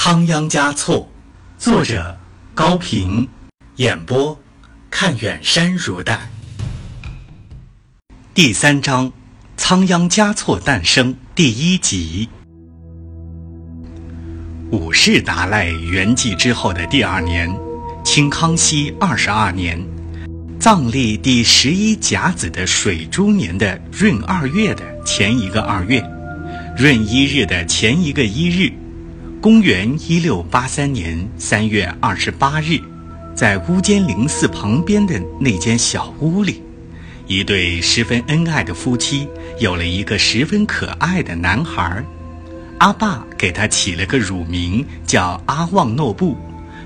仓央嘉措，作者高平，演播看远山如黛。第三章：仓央嘉措诞生第一集。五世达赖圆寂之后的第二年，清康熙二十二年，藏历第十一甲子的水猪年的闰二月的前一个二月，闰一日的前一个一日。公元一六八三年三月二十八日，在乌坚陵寺旁边的那间小屋里，一对十分恩爱的夫妻有了一个十分可爱的男孩。阿爸给他起了个乳名，叫阿旺诺布，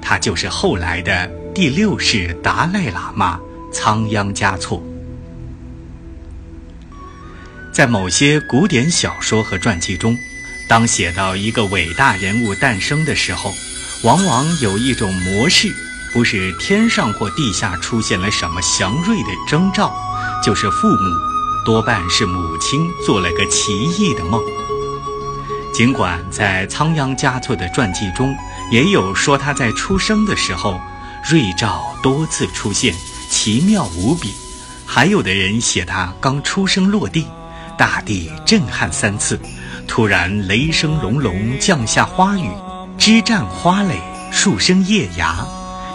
他就是后来的第六世达赖喇嘛仓央嘉措。在某些古典小说和传记中。当写到一个伟大人物诞生的时候，往往有一种模式，不是天上或地下出现了什么祥瑞的征兆，就是父母，多半是母亲做了个奇异的梦。尽管在仓央嘉措的传记中也有说他在出生的时候，瑞兆多次出现，奇妙无比；还有的人写他刚出生落地，大地震撼三次。突然，雷声隆隆，降下花雨，枝绽花蕾，树生叶芽，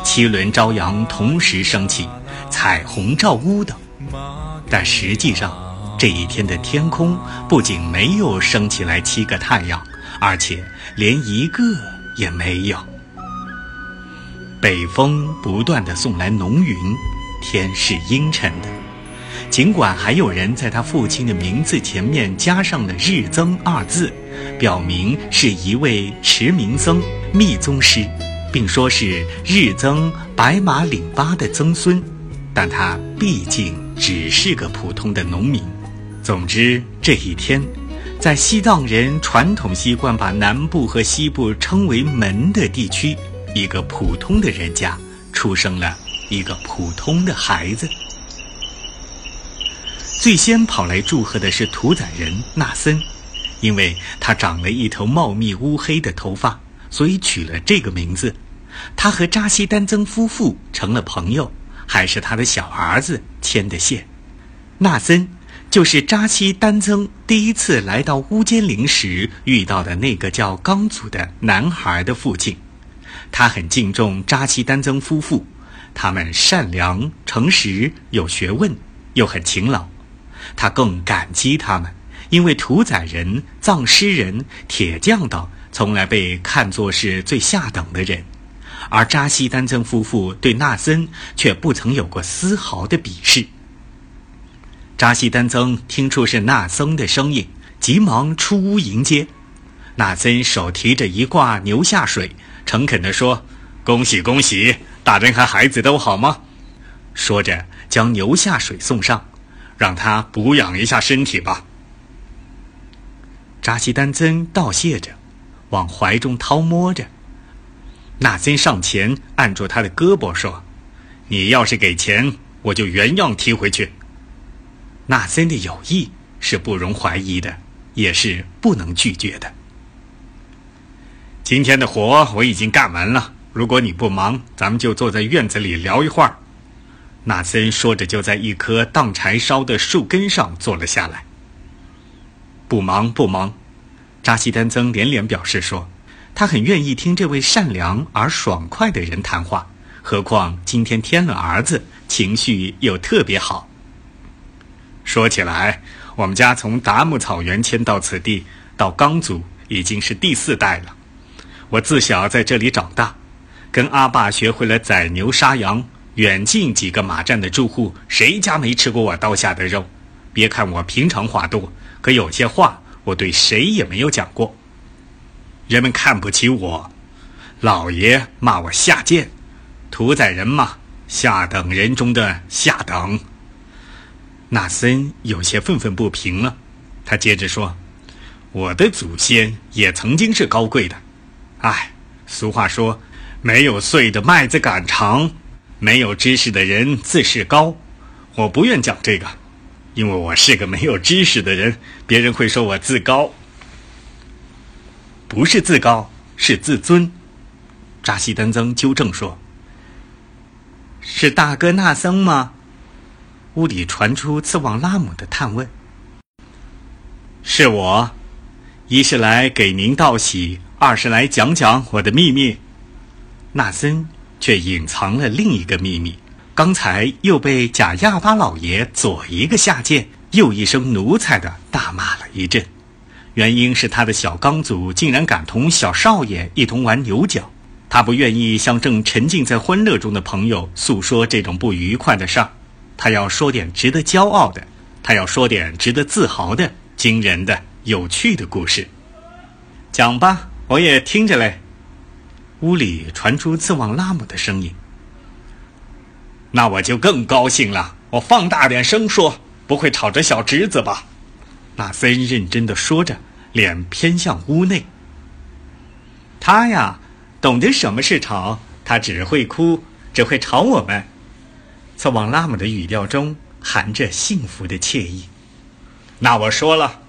七轮朝阳同时升起，彩虹照屋等。但实际上，这一天的天空不仅没有升起来七个太阳，而且连一个也没有。北风不断地送来浓云，天是阴沉的。尽管还有人在他父亲的名字前面加上了“日增”二字，表明是一位持名僧、密宗师，并说是日增白马岭巴的曾孙，但他毕竟只是个普通的农民。总之，这一天，在西藏人传统习惯把南部和西部称为“门”的地区，一个普通的人家出生了一个普通的孩子。最先跑来祝贺的是屠宰人纳森，因为他长了一头茂密乌黑的头发，所以取了这个名字。他和扎西丹增夫妇成了朋友，还是他的小儿子牵的线。纳森就是扎西丹增第一次来到乌坚陵时遇到的那个叫刚祖的男孩的父亲。他很敬重扎西丹增夫妇，他们善良、诚实、有学问，又很勤劳。他更感激他们，因为屠宰人、藏尸人、铁匠等从来被看作是最下等的人，而扎西丹增夫妇对纳森却不曾有过丝毫的鄙视。扎西丹增听出是纳僧的声音，急忙出屋迎接。纳森手提着一挂牛下水，诚恳地说：“恭喜恭喜，大人和孩子都好吗？”说着，将牛下水送上。让他补养一下身体吧。扎西丹增道谢着，往怀中掏摸着。纳森上前按住他的胳膊说：“你要是给钱，我就原样提回去。”纳森的友谊是不容怀疑的，也是不能拒绝的。今天的活我已经干完了，如果你不忙，咱们就坐在院子里聊一会儿。纳森说着，就在一棵当柴烧的树根上坐了下来。不忙不忙，扎西丹增连连表示说，他很愿意听这位善良而爽快的人谈话。何况今天添了儿子，情绪又特别好。说起来，我们家从达木草原迁到此地，到刚族已经是第四代了。我自小在这里长大，跟阿爸学会了宰牛杀羊。远近几个马站的住户，谁家没吃过我刀下的肉？别看我平常话多，可有些话我对谁也没有讲过。人们看不起我，老爷骂我下贱，屠宰人嘛，下等人中的下等。纳森有些愤愤不平了，他接着说：“我的祖先也曾经是高贵的，唉，俗话说，没有穗的麦子杆长。”没有知识的人自视高，我不愿讲这个，因为我是个没有知识的人，别人会说我自高。不是自高，是自尊。扎西丹增纠正说：“是大哥纳僧吗？”屋里传出次旺拉姆的探问：“是我，一是来给您道喜，二是来讲讲我的秘密。”纳森却隐藏了另一个秘密，刚才又被贾亚巴老爷左一个下贱，右一声奴才的大骂了一阵。原因是他的小刚祖竟然敢同小少爷一同玩牛角。他不愿意向正沉浸在欢乐中的朋友诉说这种不愉快的事儿，他要说点值得骄傲的，他要说点值得自豪的、惊人的、有趣的故事。讲吧，我也听着嘞。屋里传出次旺拉姆的声音。那我就更高兴了，我放大点声说，不会吵着小侄子吧？纳森认真的说着，脸偏向屋内。他呀。懂得什么是吵，他只会哭，只会吵我们。次旺拉姆的语调中含着幸福的惬意。那我说了，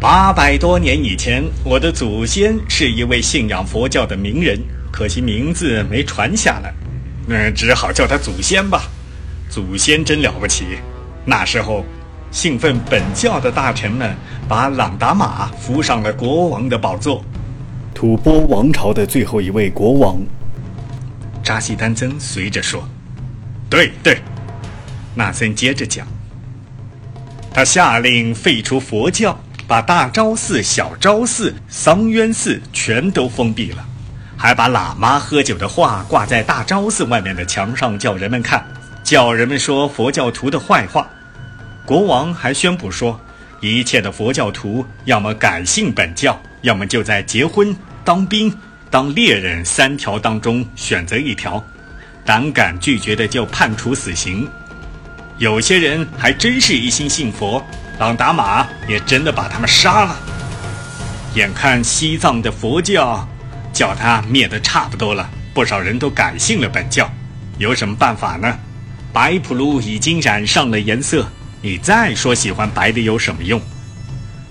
八百多年以前，我的祖先是一位信仰佛教的名人，可惜名字没传下来，嗯，只好叫他祖先吧。祖先真了不起。那时候，信奉本教的大臣们把朗达玛扶上了国王的宝座。吐蕃王朝的最后一位国王，扎西丹增随着说：“对对。”纳森接着讲：“他下令废除佛教，把大昭寺、小昭寺、桑渊寺全都封闭了，还把喇嘛喝酒的画挂在大昭寺外面的墙上，叫人们看，叫人们说佛教徒的坏话。国王还宣布说，一切的佛教徒要么改信本教，要么就在结婚。”当兵、当猎人三条当中选择一条，胆敢拒绝的就判处死刑。有些人还真是一心信佛，朗达玛也真的把他们杀了。眼看西藏的佛教叫他灭得差不多了，不少人都改信了本教。有什么办法呢？白普鲁已经染上了颜色，你再说喜欢白的有什么用？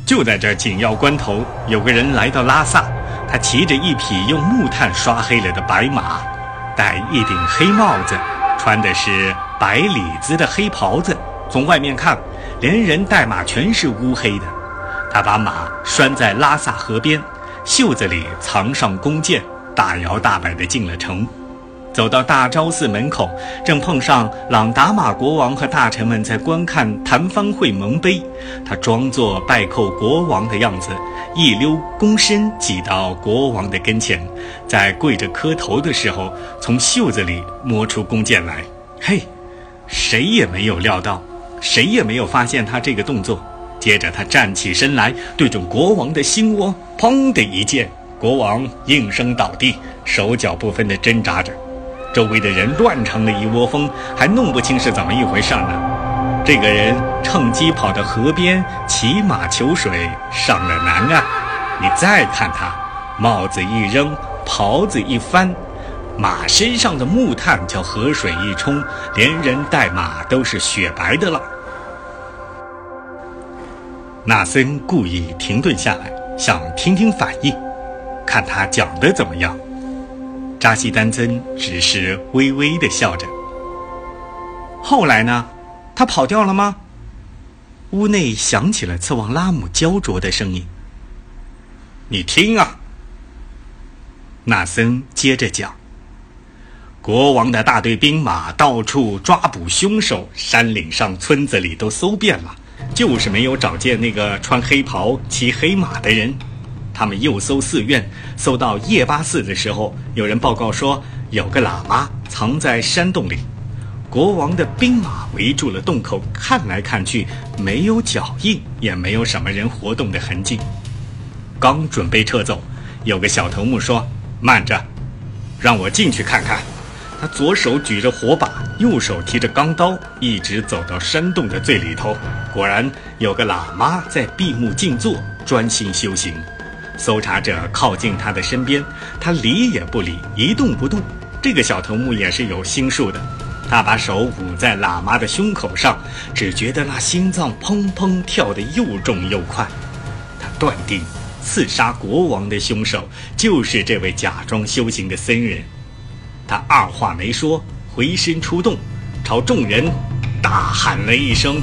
就在这紧要关头，有个人来到拉萨。他骑着一匹用木炭刷黑了的白马，戴一顶黑帽子，穿的是白里子的黑袍子。从外面看，连人带马全是乌黑的。他把马拴在拉萨河边，袖子里藏上弓箭，大摇大摆地进了城。走到大昭寺门口，正碰上朗达玛国王和大臣们在观看谭方会盟碑。他装作拜叩国王的样子，一溜躬身挤到国王的跟前，在跪着磕头的时候，从袖子里摸出弓箭来。嘿，谁也没有料到，谁也没有发现他这个动作。接着他站起身来，对准国王的心窝，砰的一剑，国王应声倒地，手脚不分地挣扎着。周围的人乱成了一窝蜂，还弄不清是怎么一回事呢。这个人趁机跑到河边骑马求水，上了南岸。你再看他，帽子一扔，袍子一翻，马身上的木炭叫河水一冲，连人带马都是雪白的了。纳森故意停顿下来，想听听反应，看他讲的怎么样。扎西丹增只是微微的笑着。后来呢？他跑掉了吗？屋内响起了次旺拉姆焦灼的声音。你听啊！纳森接着讲：国王的大队兵马到处抓捕凶手，山岭上、村子里都搜遍了，就是没有找见那个穿黑袍、骑黑马的人。他们又搜寺院，搜到夜巴寺的时候，有人报告说有个喇嘛藏在山洞里。国王的兵马围住了洞口，看来看去没有脚印，也没有什么人活动的痕迹。刚准备撤走，有个小头目说：“慢着，让我进去看看。”他左手举着火把，右手提着钢刀，一直走到山洞的最里头。果然有个喇嘛在闭目静坐，专心修行。搜查者靠近他的身边，他理也不理，一动不动。这个小头目也是有心术的，他把手捂在喇嘛的胸口上，只觉得那心脏砰砰跳得又重又快。他断定刺杀国王的凶手就是这位假装修行的僧人。他二话没说，回身出动，朝众人大喊了一声：“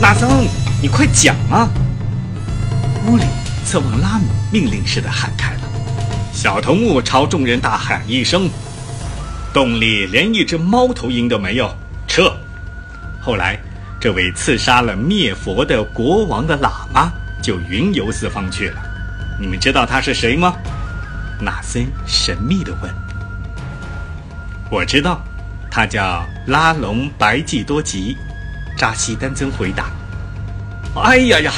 纳僧，你快讲啊！”屋里侧旺拉姆命令似的喊开了。小头目朝众人大喊一声：“洞里连一只猫头鹰都没有，撤！”后来，这位刺杀了灭佛的国王的喇嘛就云游四方去了。你们知道他是谁吗？纳森神秘地问。我知道，他叫拉隆白季多吉。扎西丹增回答。哎呀呀，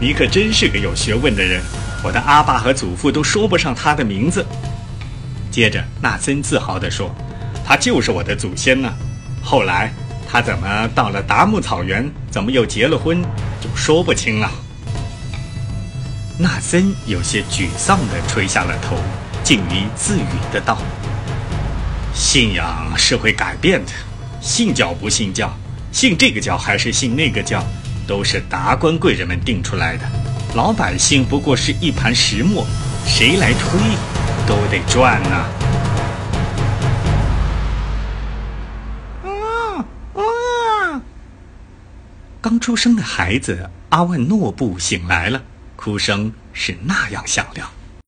你可真是个有学问的人！我的阿爸和祖父都说不上他的名字。接着，纳森自豪地说：“他就是我的祖先呢。”后来。他怎么到了达木草原？怎么又结了婚？就说不清了。纳森有些沮丧地垂下了头，竟于自语的道：“信仰是会改变的，信教不信教，信这个教还是信那个教，都是达官贵人们定出来的。老百姓不过是一盘石磨，谁来推，都得转呐。”刚出生的孩子阿万诺布醒来了，哭声是那样响亮。